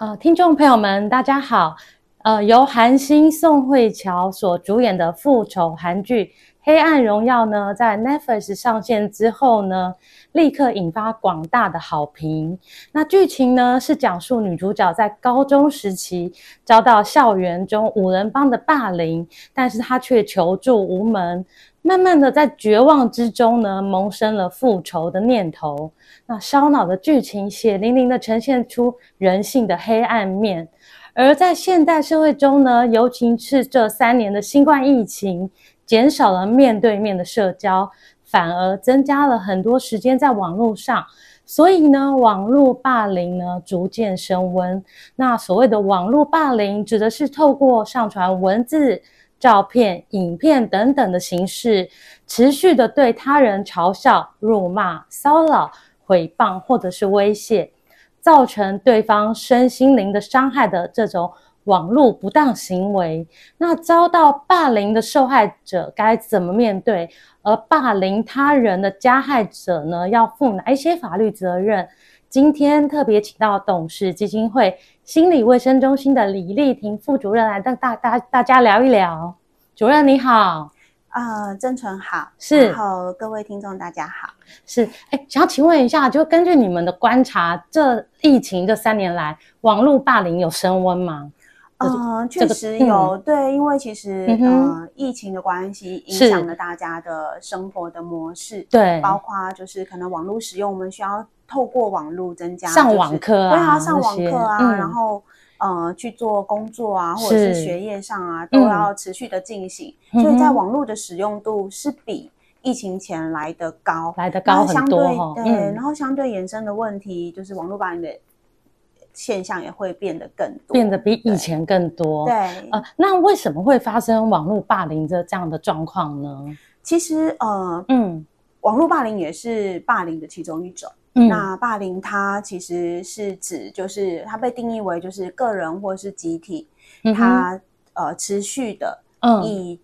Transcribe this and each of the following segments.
呃，听众朋友们，大家好。呃，由韩星宋慧乔所主演的复仇韩剧《黑暗荣耀》呢，在 Netflix 上线之后呢，立刻引发广大的好评。那剧情呢，是讲述女主角在高中时期遭到校园中五人帮的霸凌，但是她却求助无门。慢慢的，在绝望之中呢，萌生了复仇的念头。那烧脑的剧情，血淋淋的呈现出人性的黑暗面。而在现代社会中呢，尤其是这三年的新冠疫情，减少了面对面的社交，反而增加了很多时间在网络上，所以呢，网络霸凌呢逐渐升温。那所谓的网络霸凌，指的是透过上传文字、照片、影片等等的形式，持续的对他人嘲笑、辱骂、骚扰、诽谤或者是威胁。造成对方身心灵的伤害的这种网络不当行为，那遭到霸凌的受害者该怎么面对？而霸凌他人的加害者呢，要负哪一些法律责任？今天特别请到董氏基金会心理卫生中心的李丽婷副主任来跟大大大家聊一聊。主任你好。啊，真纯好，是，然后各位听众大家好，是，哎，想要请问一下，就根据你们的观察，这疫情这三年来，网络霸凌有升温吗？嗯、呃，确实有、嗯，对，因为其实、嗯、呃，疫情的关系影响了大家的生活的模式，对，包括就是可能网络使用，我们需要透过网络增加、就是、上网课啊，对啊，上网课啊，嗯、然后。呃，去做工作啊，或者是学业上啊，都要持续的进行，嗯，所以在网络的使用度是比疫情前来的高，来的高很多哈。对，嗯，然后相对延伸的问题，就是网络霸凌的现象也会变得更多，变得比以前更多。对，呃，那为什么会发生网络霸凌这这样的状况呢？其实，呃，嗯，网络霸凌也是霸凌的其中一种。那霸凌它其实是指，就是它被定义为就是个人或是集体，它、嗯、呃持续的以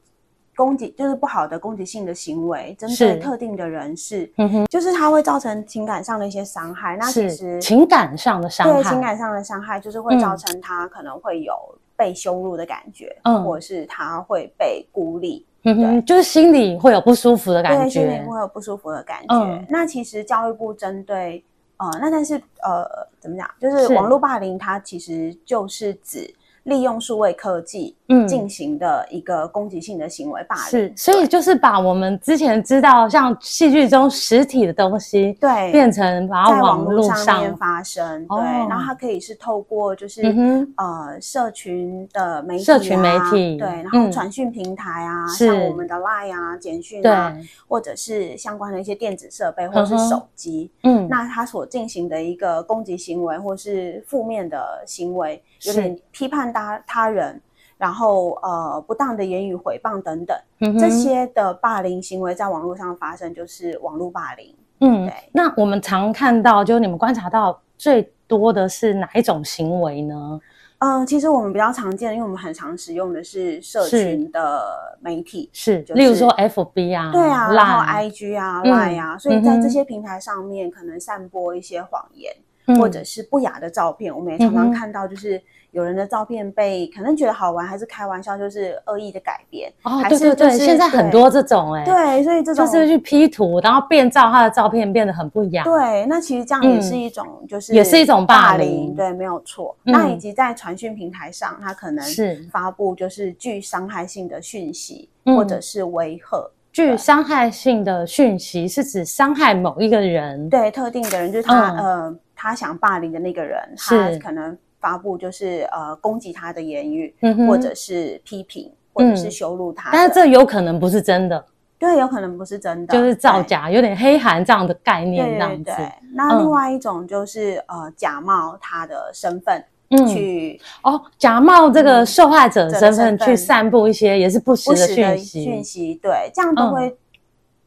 攻击、嗯、就是不好的攻击性的行为针对特定的人士，嗯哼，就是它会造成情感上的一些伤害。那其实情感上的伤害，对情感上的伤害，就是会造成他可能会有被羞辱的感觉，嗯，或者是他会被孤立。嗯哼，就是心里会有不舒服的感觉，对，心里会有不舒服的感觉。嗯、那其实教育部针对呃，那但是呃，怎么讲？就是网络霸凌，它其实就是指。利用数位科技嗯。进行的一个攻击性的行为霸凌，是，所以就是把我们之前知道像戏剧中实体的东西，对，变成把它网络上，上面发生，对，然后它可以是透过就是、嗯、呃社群的媒体、啊，社群媒体，对，然后传讯平台啊、嗯，像我们的 Line 啊、简讯啊，或者是相关的一些电子设备或者是手机，嗯，那它所进行的一个攻击行为或是负面的行为，有点批判。他他人，然后呃不当的言语诽谤等等、嗯，这些的霸凌行为在网络上发生，就是网络霸凌。嗯，对。那我们常看到，就是你们观察到最多的是哪一种行为呢？嗯、呃，其实我们比较常见的，因为我们很常使用的是社群的媒体，是，就是、例如说 FB 啊，对啊，然后 IG 啊、嗯、Line 啊，所以在这些平台上面，可能散播一些谎言、嗯、或者是不雅的照片，我们也常常看到，就是。有人的照片被可能觉得好玩，还是开玩笑，就是恶意的改编。哦，还是对对对，现在很多这种哎、欸。对，所以这种就是去 P 图，然后变造他的照片，变得很不雅。对，那其实这样也是一种，就是、嗯、也是一种霸凌。对，没有错、嗯。那以及在传讯平台上，他可能是发布就是具伤害性的讯息，或者是威吓。具伤害性的讯息是指伤害某一个人，对特定的人，就是他、嗯、呃，他想霸凌的那个人，他可能。发布就是呃攻击他的言语、嗯，或者是批评，或者是羞辱他、嗯。但是这有可能不是真的。对，有可能不是真的，就是造假，有点黑函这样的概念这样子。对，对，对，那另外一种就是、嗯、呃假冒他的身份。去哦，假冒这个受害者的身份去散布一些也是不实的讯息，讯息对，这样都会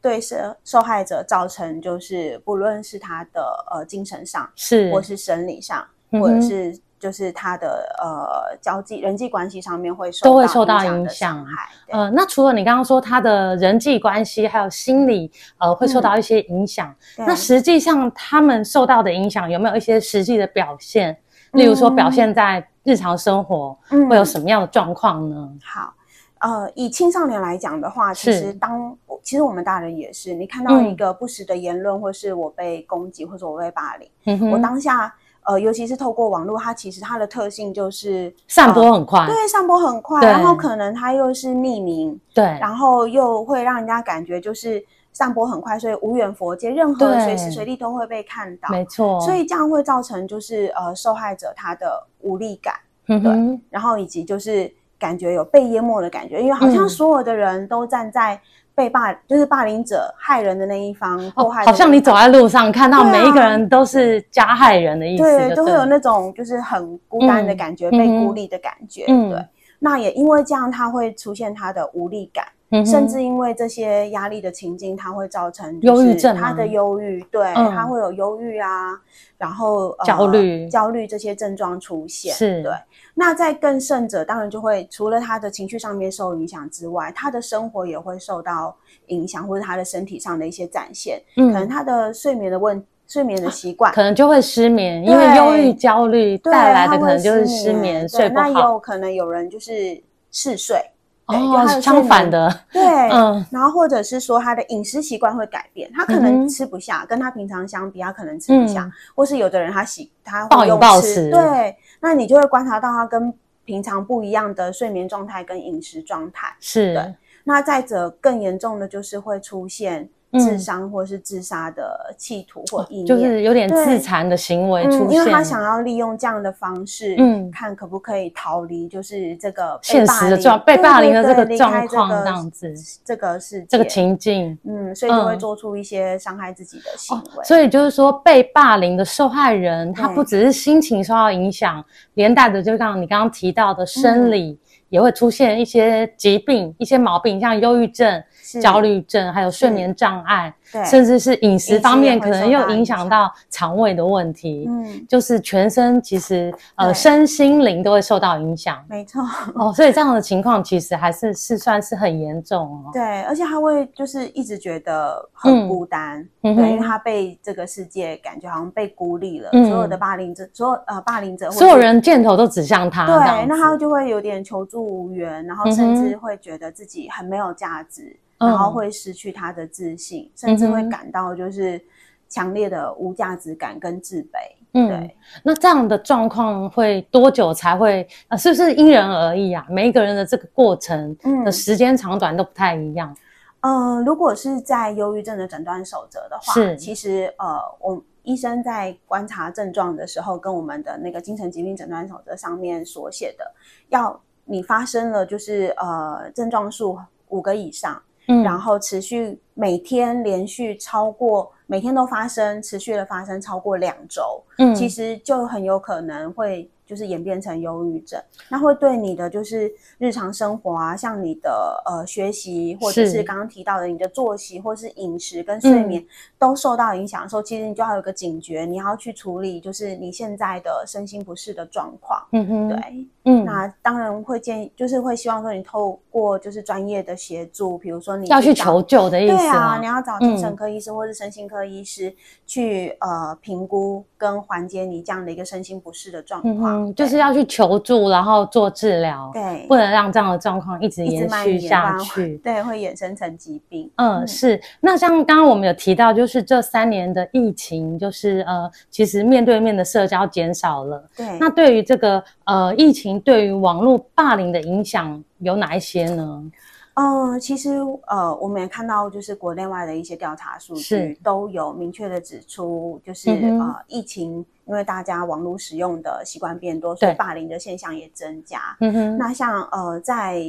对受受害者造成就是不论是他的呃精神上是，或是生理上，或者是就是他的呃交际人际关系上面会受都会受到影响。呃，那除了你刚刚说他的人际关系还有心理呃会受到一些影响，那实际上他们受到的影响有没有一些实际的表现？例如说，表现在日常生活会有什么样的状况呢？嗯、好，呃，以青少年来讲的话，其实当其实我们大人也是，你看到一个不实的言论，或是我被攻击，或者我被霸凌，嗯、我当下呃，尤其是透过网络，它其实它的特性就是散播很快，呃、对，散播很快，然后可能它又是匿名，对，然后又会让人家感觉就是。散播很快，所以无远佛界，任何随时随地都会被看到。没错，所以这样会造成就是呃受害者他的无力感，嗯、对，然后以及就是感觉有被淹没的感觉，因为好像所有的人都站在被霸，嗯、就是霸凌者害人的那一方，迫害、哦。好像你走在路上看到每一个人都是加害人的意思对、都会有那种就是很孤单的感觉，嗯、被孤立的感觉，嗯、对。那也因为这样，他会出现他的无力感。甚至因为这些压力的情境，它会造成忧郁症，他的忧郁，对，他会有忧郁啊，然后焦虑、焦虑这些症状出现，是对。那在更甚者，当然就会除了他的情绪上面受影响之外，他的生活也会受到影响，或者他的身体上的一些展现，可能他的睡眠的问睡眠的习惯，可能就会失眠，因为忧郁、焦虑带来的可能就是失眠，睡不好。那也有可能有人就是嗜睡。哦，相反的，对，嗯，然后或者是说他的饮食习惯会改变，他可能吃不下，跟他平常相比，他可能吃不下，或是有的人他喜他会暴饮暴食，对，那你就会观察到他跟平常不一样的睡眠状态跟饮食状态，是，对，那再者更严重的就是会出现。自伤或是自杀的企图或意念，就是有点自残的行为出现，嗯，因为他想要利用这样的方式，嗯，看可不可以逃离，就是这个现实的状被霸凌的这个状况，这样子，这个是这个情境，嗯，所以就会做出一些伤害自己的行为。哦，所以就是说，被霸凌的受害人，他不只是心情受到影响，连带的就像你刚刚提到的生理，也会出现一些疾病、一些毛病，像忧郁症。焦虑症，还有睡眠障碍，对，甚至是饮食方面，可能又影响到肠胃的问题。嗯，就是全身其实呃身心灵都会受到影响。没错。哦，所以这样的情况其实还是是算是很严重哦。对，而且他会就是一直觉得很孤单，嗯、对，因为他被这个世界感觉好像被孤立了。嗯、所有的霸凌者，所有呃霸凌者，所有人箭头都指向他。对，那他就会有点求助无援，然后甚至会觉得自己很没有价值。然后会失去他的自信，嗯、甚至会感到就是强烈的无价值感跟自卑。嗯，对。那这样的状况会多久才会？呃，是不是因人而异啊？每一个人的这个过程的时间长短都不太一样。嗯、呃，如果是在忧郁症的诊断守则的话，是其实呃，我医生在观察症状的时候，跟我们的那个精神疾病诊断守则上面所写的，要你发生了就是呃症状数五个以上。嗯，然后持续每天连续超过每天都发生，持续的发生超过两周，嗯，其实就很有可能会。就是演变成忧郁症，那会对你的就是日常生活啊，像你的呃学习，或者是刚刚提到的你的作息，或是饮食跟睡眠、嗯、都受到影响的时候，其实你就要有个警觉，你要去处理就是你现在的身心不适的状况。嗯哼，对，嗯，那当然会建议，就是会希望说你透过就是专业的协助，比如说你要去求救的意思，对啊，你要找精神科医师或是身心科医师去、嗯、呃评估跟缓解你这样的一个身心不适的状况。就是要去求助，然后做治疗，对，不能让这样的状况一直延续下去，对，会衍生成疾病。嗯，嗯是。那像刚刚我们有提到，就是这三年的疫情，就是呃，其实面对面的社交减少了。对。那对于这个呃疫情，对于网络霸凌的影响有哪一些呢？嗯，其实呃，我们也看到，就是国内外的一些调查数据都有明确的指出，就是、嗯、呃，疫情因为大家网络使用的习惯变多，所以霸凌的现象也增加。嗯哼。那像呃，在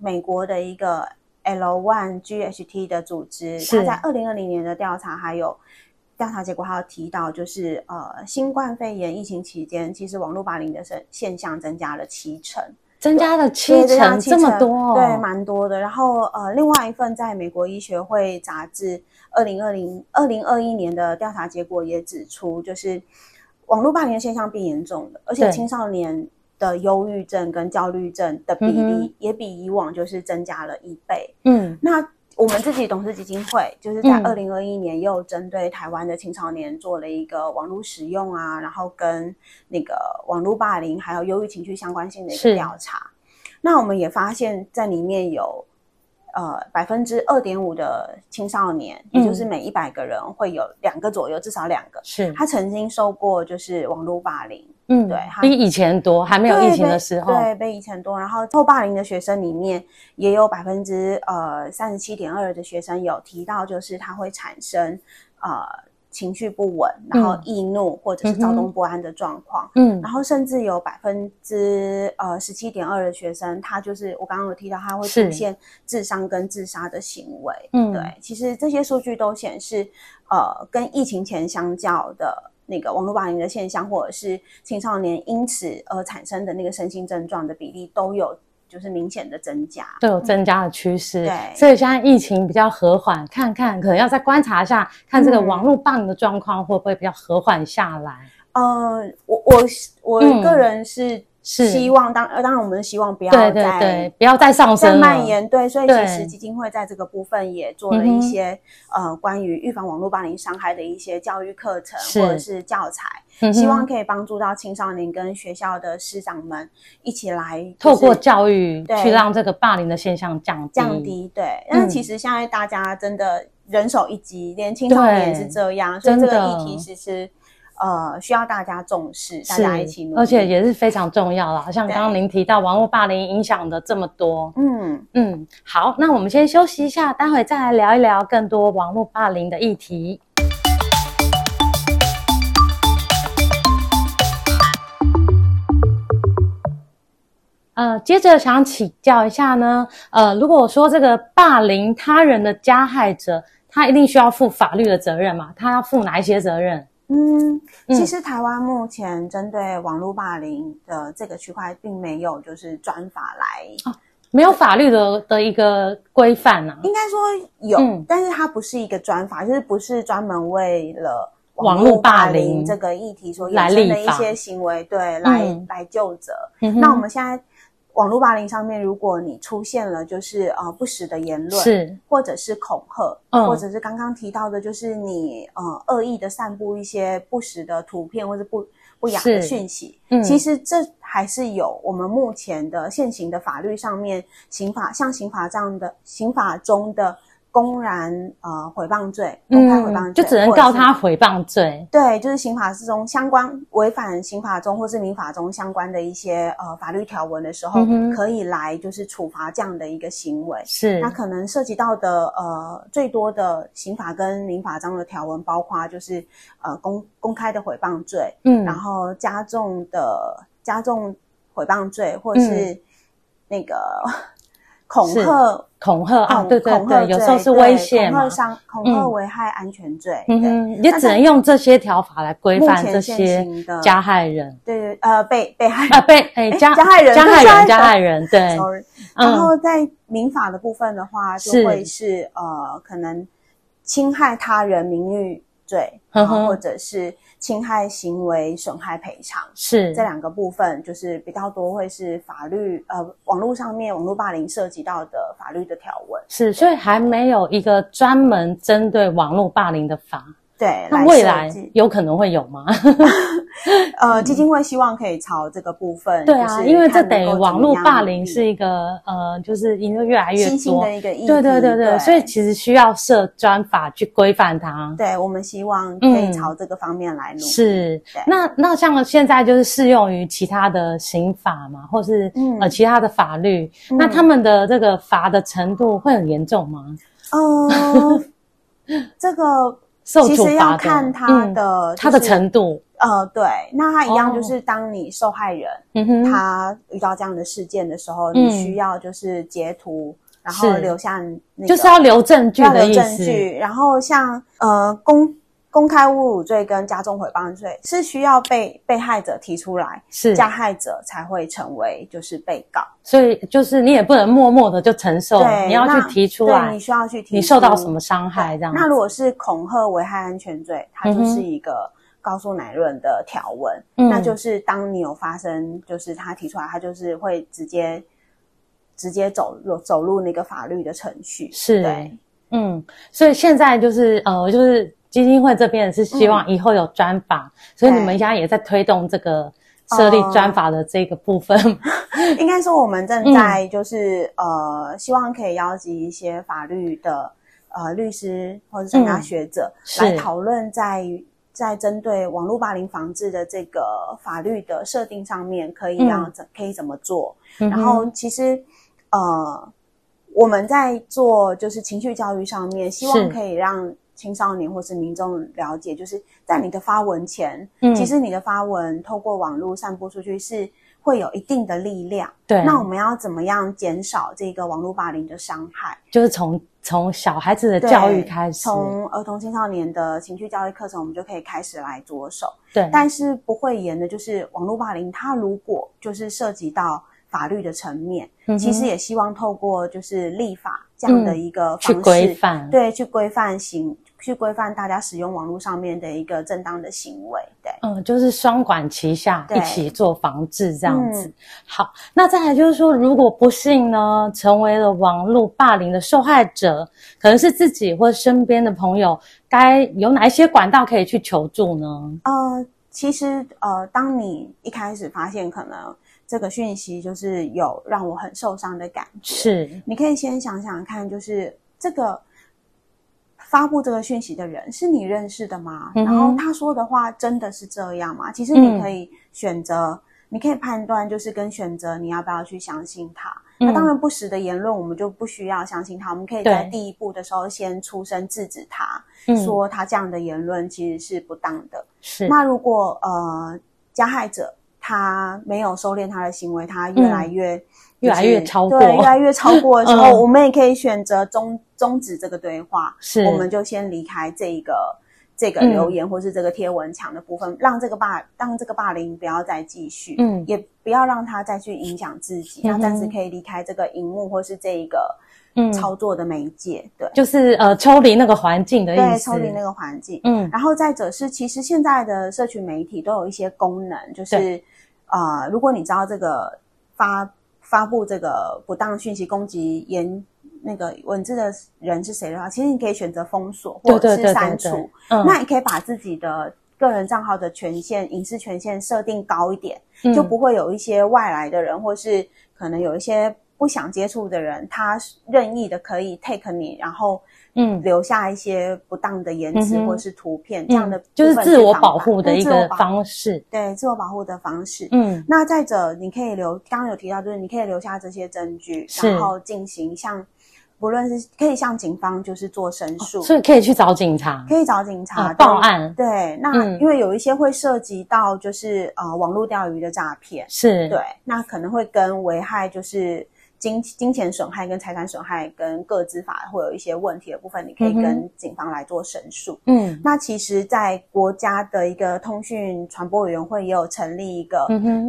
美国的一个 L One GHT 的组织，它在二零二零年的调查还有调查结果，还有提到就是呃，新冠肺炎疫情期间，其实网络霸凌的现现象增加了七成，增加了七成，这么多，哦，对，蛮多的。然后呃，另外一份在美国医学会杂志二零二零二零二一年的调查结果也指出，就是网络霸凌的现象变严重了，而且青少年。的忧郁症跟焦虑症的比例也比以往就是增加了一倍。嗯，那我们自己董事基金会就是在二零二一年又针对台湾的青少年做了一个网络使用啊，然后跟那个网络霸凌还有忧郁情绪相关性的一个调查。那我们也发现，在里面有呃百分之二点五的青少年，也就是每一百个人会有两个左右，至少两个是他曾经受过就是网络霸凌。嗯，对，比以前多，还没有疫情的时候，对，比以前多。然后受霸凌的学生里面，也有百分之呃三十七点二的学生有提到，就是他会产生呃情绪不稳，然后易怒或者是躁动不安的状况。嗯，然后甚至有百分之呃十七点二的学生，他就是我刚刚有提到，他会出现自伤跟自杀的行为。嗯，对，其实这些数据都显示，呃，跟疫情前相较的。那个网络霸凌的现象，或者是青少年因此而产生的那个身心症状的比例，都有就是明显的增加，都有增加的趋势。对，所以现在疫情比较和缓，看看可能要再观察一下，看这个网络霸凌的状况会不会比较和缓下来。嗯、呃，我我我个人是。嗯是。希望当当然，我们希望不要再对对对不要再上升、再蔓延。对，所以其实基金会在这个部分也做了一些、嗯、呃关于预防网络霸凌伤害的一些教育课程或者是教材，嗯、希望可以帮助到青少年跟学校的师长们一起来、就是、透过教育去让这个霸凌的现象降低。降低。对，但是其实现在大家真的人手一机，连青少年也是这样，所以这个议题其实。呃，需要大家重视，大家一起努力，而且也是非常重要的。像刚刚您提到网络霸凌影响的这么多，嗯嗯，好，那我们先休息一下，待会再来聊一聊更多网络霸凌的议题。呃，接着想请教一下呢，呃，如果说这个霸凌他人的加害者，他一定需要负法律的责任嘛？他要负哪一些责任？嗯，其实台湾目前针对网络霸凌的这个区块，并没有就是专法来，哦、没有法律的的一个规范呢、啊。应该说有，嗯、但是它不是一个专法，就是不是专门为了网络霸凌这个议题所衍生的一些行为，对，来、嗯、来就责。嗯、那我们现在。网络霸凌上面，如果你出现了就是呃不实的言论，是或者是恐吓，嗯，或者是刚刚提到的，就是你呃恶意的散布一些不实的图片或者不不雅的讯息，嗯，其实这还是有我们目前的现行的法律上面刑法，像刑法这样的刑法中的。公然呃诽谤罪，公开诽谤罪，嗯，就只能告他诽谤罪。对，就是刑法之中相关违反刑法中或是民法中相关的一些呃法律条文的时候，嗯，可以来就是处罚这样的一个行为。是，那可能涉及到的呃最多的刑法跟民法中的条文，包括就是呃公公开的诽谤罪，嗯，然后加重的加重诽谤罪，或是那个。嗯恐吓，恐吓啊！对对对，有时候是威胁嘛，恐吓伤、恐吓危害安全罪。嗯，也只能用这些条法来规范这些加害人。对对，呃，被被害啊，被哎加加害人，加害人，加害人。对。然后在民法的部分的话，就会是呃，可能侵害他人名誉罪，然后或者是。侵害行为损害赔偿是这两个部分，就是比较多会是法律呃网络上面网络霸凌涉及到的法律的条文是，所以还没有一个专门针对网络霸凌的法。对，那未来有可能会有吗？呃，基金会希望可以朝这个部分。对啊，因为这等于网络霸凌是一个呃，就是因为越来越多新的一个议题。对对对对，所以其实需要设专法去规范它。对，我们希望可以朝这个方面来努力。是，那那像现在就是适用于其他的刑法嘛，或是呃其他的法律，那他们的这个罚的程度会很严重吗？呃，这个。其实要看他的他的程度，呃，对，那他一样就是当你受害人，嗯哼，他遇到这样的事件的时候，你需要就是截图然后留下、那个，就是要留证据。要留证据，然后像呃公。公开侮辱罪跟加重诽谤罪是需要被被害者提出来，是加害者才会成为就是被告，所以就是你也不能默默的就承受，对，你要去提出来，对，你需要去提出，你受到什么伤害这样。那如果是恐吓危害安全罪，它就是一个告诉乃论的条文，嗯，那就是当你有发生，就是他提出来，他就是会直接直接走入走入那个法律的程序，是，对，嗯，所以现在就是呃就是。基金会这边是希望以后有专法，嗯，所以你们现在也在推动这个设立专法的这个部分。呃、应该说，我们正在就是、嗯、呃，希望可以邀集一些法律的呃律师或者专家学者来讨论，在在针对网络霸凌防治的这个法律的设定上面，可以让怎、嗯、可以怎么做。然后，其实呃，我们在做就是情绪教育上面，希望可以让。青少年或是民众了解，就是在你的发文前，嗯，其实你的发文透过网络散播出去是会有一定的力量。对，那我们要怎么样减少这个网络霸凌的伤害？就是从从小孩子的教育开始，从儿童青少年的情绪教育课程，我们就可以开始来着手。对，但是不会严的，就是网络霸凌，它如果就是涉及到法律的层面，嗯，其实也希望透过就是立法这样的一个方式，嗯，去规范，对，去规范行。去规范大家使用网络上面的一个正当的行为，对，嗯，就是双管齐下，一起做防治这样子。嗯、好，那再来就是说，如果不幸呢，成为了网络霸凌的受害者，可能是自己或身边的朋友，该有哪一些管道可以去求助呢？呃，其实呃，当你一开始发现可能这个讯息就是有让我很受伤的感觉，是，你可以先想想看，就是这个。发布这个讯息的人是你认识的吗？嗯、然后他说的话真的是这样吗？其实你可以选择，嗯、你可以判断，就是跟选择你要不要去相信他。那、嗯、当然不实的言论，我们就不需要相信他。我们可以在第一步的时候先出声制止他，说他这样的言论其实是不当的。是。那如果呃加害者他没有收敛他的行为，他越来越。嗯越来越超过，对，越来越超过的时候，嗯、我们也可以选择终终止这个对话，是，我们就先离开这一个这个留言或是这个贴文墙的部分，嗯、让这个霸让这个霸凌不要再继续，嗯，也不要让他再去影响自己，那、嗯、暂时可以离开这个荧幕或是这一个嗯。操作的媒介，对，就是呃抽离那个环境的意思，对，抽离那个环境，嗯，然后再者是，其实现在的社群媒体都有一些功能，就是呃，如果你知道这个发。发布这个不当讯息攻击言那个文字的人是谁的话，其实你可以选择封锁或者是删除。嗯，那你可以把自己的个人账号的权限、隐私权限设定高一点，嗯，就不会有一些外来的人，或是可能有一些不想接触的人，他任意的可以 take 你，然后。嗯，留下一些不当的言辞或者是图片，嗯、这样的就是自我保护的一个方式。对，自我保护的方式。嗯，那再者，你可以留，刚刚有提到，就是你可以留下这些证据，然后进行像，不论是可以向警方就是做申诉，哦，所以可以去找警察，可以找警察，哦、报案。对，那、嗯、因为有一些会涉及到就是呃网络钓鱼的诈骗，是。对，那可能会跟危害就是。金金钱损害跟财产损害跟个资法会有一些问题的部分，你可以跟警方来做申诉。嗯，那其实，在国家的一个通讯传播委员会也有成立一个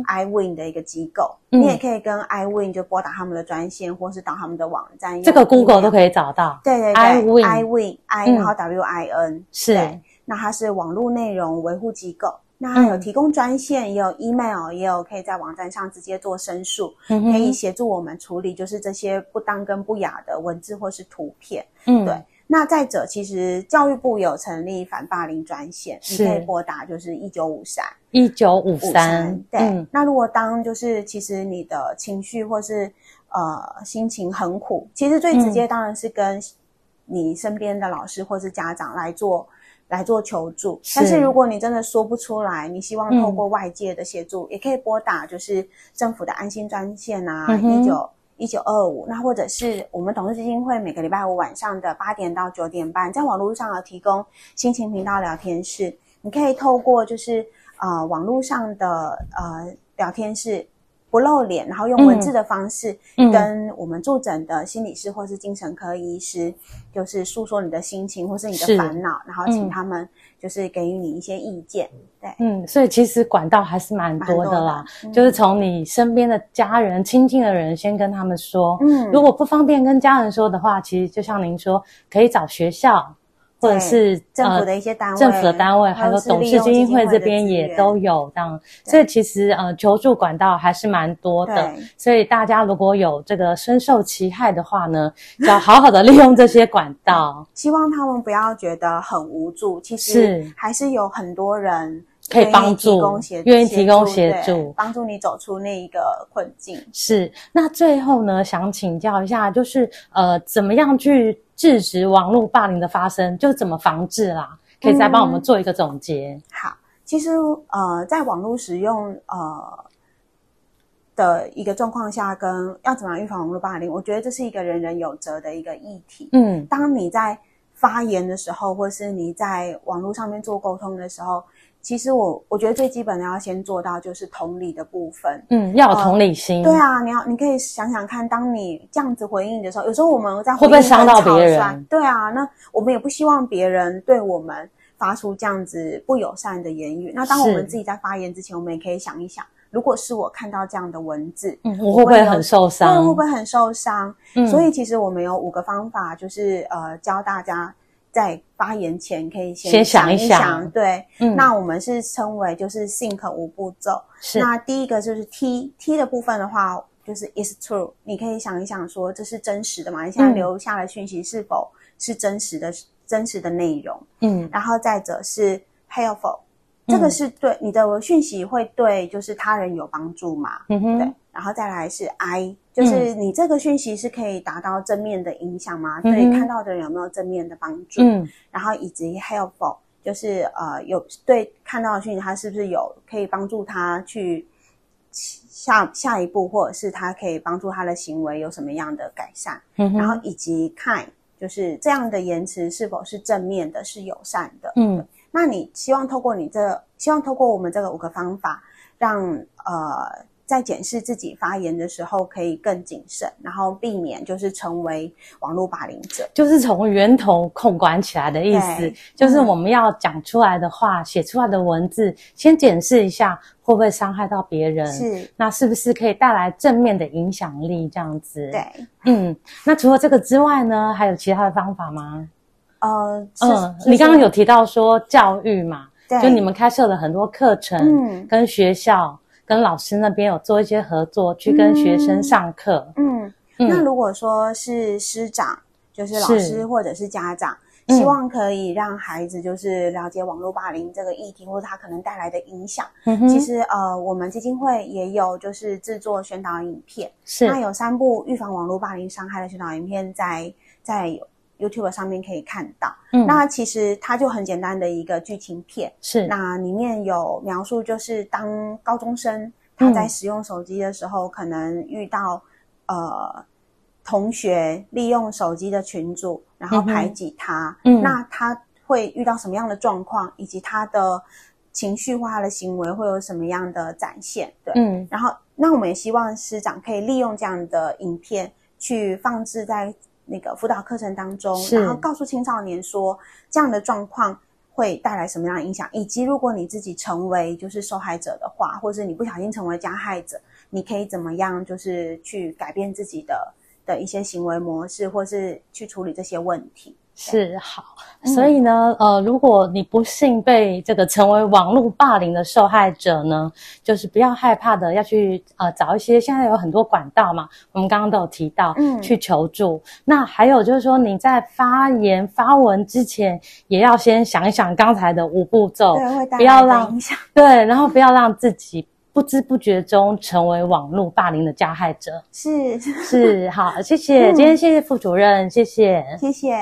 iWin 的一个机构，嗯，你也可以跟 iWin 就拨打他们的专线，或是到他们的网站。这个 Google 都可以找到。对对对，iWin iWin i 然后 W I N 是，那它是网络内容维护机构。那还有提供专线，也有 email，也有可以在网站上直接做申诉，嗯，可以协助我们处理，就是这些不当跟不雅的文字或是图片。嗯，对。那再者，其实教育部有成立反霸凌专线，你可以拨打就是一九五三一九五三。对，嗯。那如果当就是其实你的情绪或是呃心情很苦，其实最直接当然是跟你身边的老师或是家长来做。来做求助，但是如果你真的说不出来，你希望透过外界的协助，嗯、也可以拨打就是政府的安心专线啊，一九一九二五，那或者是我们董事基金会每个礼拜五晚上的八点到九点半，在网络上有提供心情频道聊天室，你可以透过就是呃网络上的呃聊天室不露脸，然后用文字的方式跟我们驻诊的心理师或是精神科医师，嗯、就是诉说你的心情或是你的烦恼，然后请他们就是给予你一些意见。对，嗯，所以其实管道还是蛮多的啦，的嗯、就是从你身边的家人、亲近的人先跟他们说。嗯，如果不方便跟家人说的话，其实就像您说，可以找学校。或者是政府的一些单位，政府的单位，还有董事基金会这边也都有这样，所以其实呃求助管道还是蛮多的。所以大家如果有这个深受其害的话呢，要好好的利用这些管道。希望他们不要觉得很无助，其实还是有很多人可以帮助，愿意提供协助，帮助你走出那一个困境。是。那最后呢，想请教一下，就是呃怎么样去制止网络霸凌的发生，就怎么防治啦？可以再帮我们做一个总结。嗯、好，其实呃，在网络使用呃的一个状况下，跟要怎么样预防网络霸凌，我觉得这是一个人人有责的一个议题。嗯，当你在发言的时候，或是你在网络上面做沟通的时候。其实我我觉得最基本的要先做到就是同理的部分，嗯，要有同理心。呃、对啊，你要你可以想想看，当你这样子回应的时候，有时候我们在会不会伤到别人？对啊，那我们也不希望别人对我们发出这样子不友善的言语。那当我们自己在发言之前，我们也可以想一想，如果是我看到这样的文字，嗯，我会不会很受伤？会不会很受伤？嗯，所以其实我们有五个方法，就是呃教大家。在发言前可以先想一想，想一想。对，嗯，那我们是称为就是 think 五步骤。是，那第一个就是 T T 的部分的话，就是 is true，你可以想一想说这是真实的嘛？你现在留下的讯息是否是真实的、嗯、真实的内容？嗯，然后再者是 helpful，这个是对你的讯息会对就是他人有帮助嘛？嗯哼，对，然后再来是 I。就是你这个讯息是可以达到正面的影响吗？对看到的人有没有正面的帮助？嗯，然后以及 helpful，就是呃有对看到的讯息，他是不是有可以帮助他去下下一步，或者是他可以帮助他的行为有什么样的改善？嗯，然后以及 kind，就是这样的言辞是否是正面的，是友善的？嗯，那你希望透过你这，希望透过我们这个五个方法，让呃。在检视自己发言的时候，可以更谨慎，然后避免就是成为网络霸凌者，就是从源头控管起来的意思。就是我们要讲出来的话，嗯、写出来的文字，先检视一下会不会伤害到别人，是那是不是可以带来正面的影响力？这样子，对，嗯。那除了这个之外呢，还有其他的方法吗？呃，嗯，你刚刚有提到说教育嘛，对，就你们开设了很多课程，嗯，跟学校。跟老师那边有做一些合作，去跟学生上课。嗯，嗯，那如果说是师长，就是老师或者是家长，希望可以让孩子就是了解网络霸凌这个议题，或者它可能带来的影响。嗯，其实呃，我们基金会也有就是制作宣导影片，是那有三部预防网络霸凌伤害的宣导影片在在有。YouTube 上面可以看到，嗯，那其实它就很简单的一个剧情片，是。那里面有描述，就是当高中生他在使用手机的时候，嗯、可能遇到呃同学利用手机的群组，然后排挤他，嗯，那他会遇到什么样的状况，以及他的情绪化的行为会有什么样的展现？对，嗯，然后那我们也希望师长可以利用这样的影片去放置在。那个辅导课程当中，然后告诉青少年说，这样的状况会带来什么样的影响，以及如果你自己成为就是受害者的话，或者是你不小心成为加害者，你可以怎么样就是去改变自己的的一些行为模式，或是去处理这些问题。是好，所以呢，嗯、呃，如果你不幸被这个成为网络霸凌的受害者呢，就是不要害怕的，要去呃找一些现在有很多管道嘛，我们刚刚都有提到，嗯，去求助。那还有就是说你在发言发文之前，也要先想一想刚才的五步骤。不要让 对，然后不要让自己。不知不觉中成为网络霸凌的加害者，是 是好，谢谢，嗯、今天谢谢副主任，谢谢，谢谢。